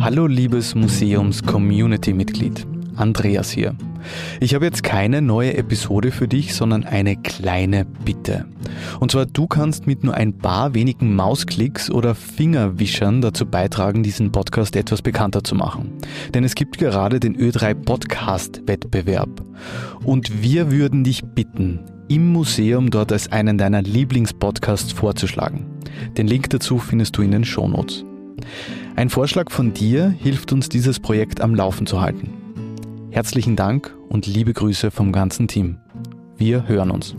Hallo liebes Museums-Community-Mitglied, Andreas hier. Ich habe jetzt keine neue Episode für dich, sondern eine kleine Bitte. Und zwar, du kannst mit nur ein paar wenigen Mausklicks oder Fingerwischern dazu beitragen, diesen Podcast etwas bekannter zu machen. Denn es gibt gerade den Ö3 Podcast Wettbewerb. Und wir würden dich bitten, im Museum dort als einen deiner Lieblingspodcasts vorzuschlagen. Den Link dazu findest du in den Shownotes. Ein Vorschlag von dir hilft uns, dieses Projekt am Laufen zu halten. Herzlichen Dank und liebe Grüße vom ganzen Team. Wir hören uns.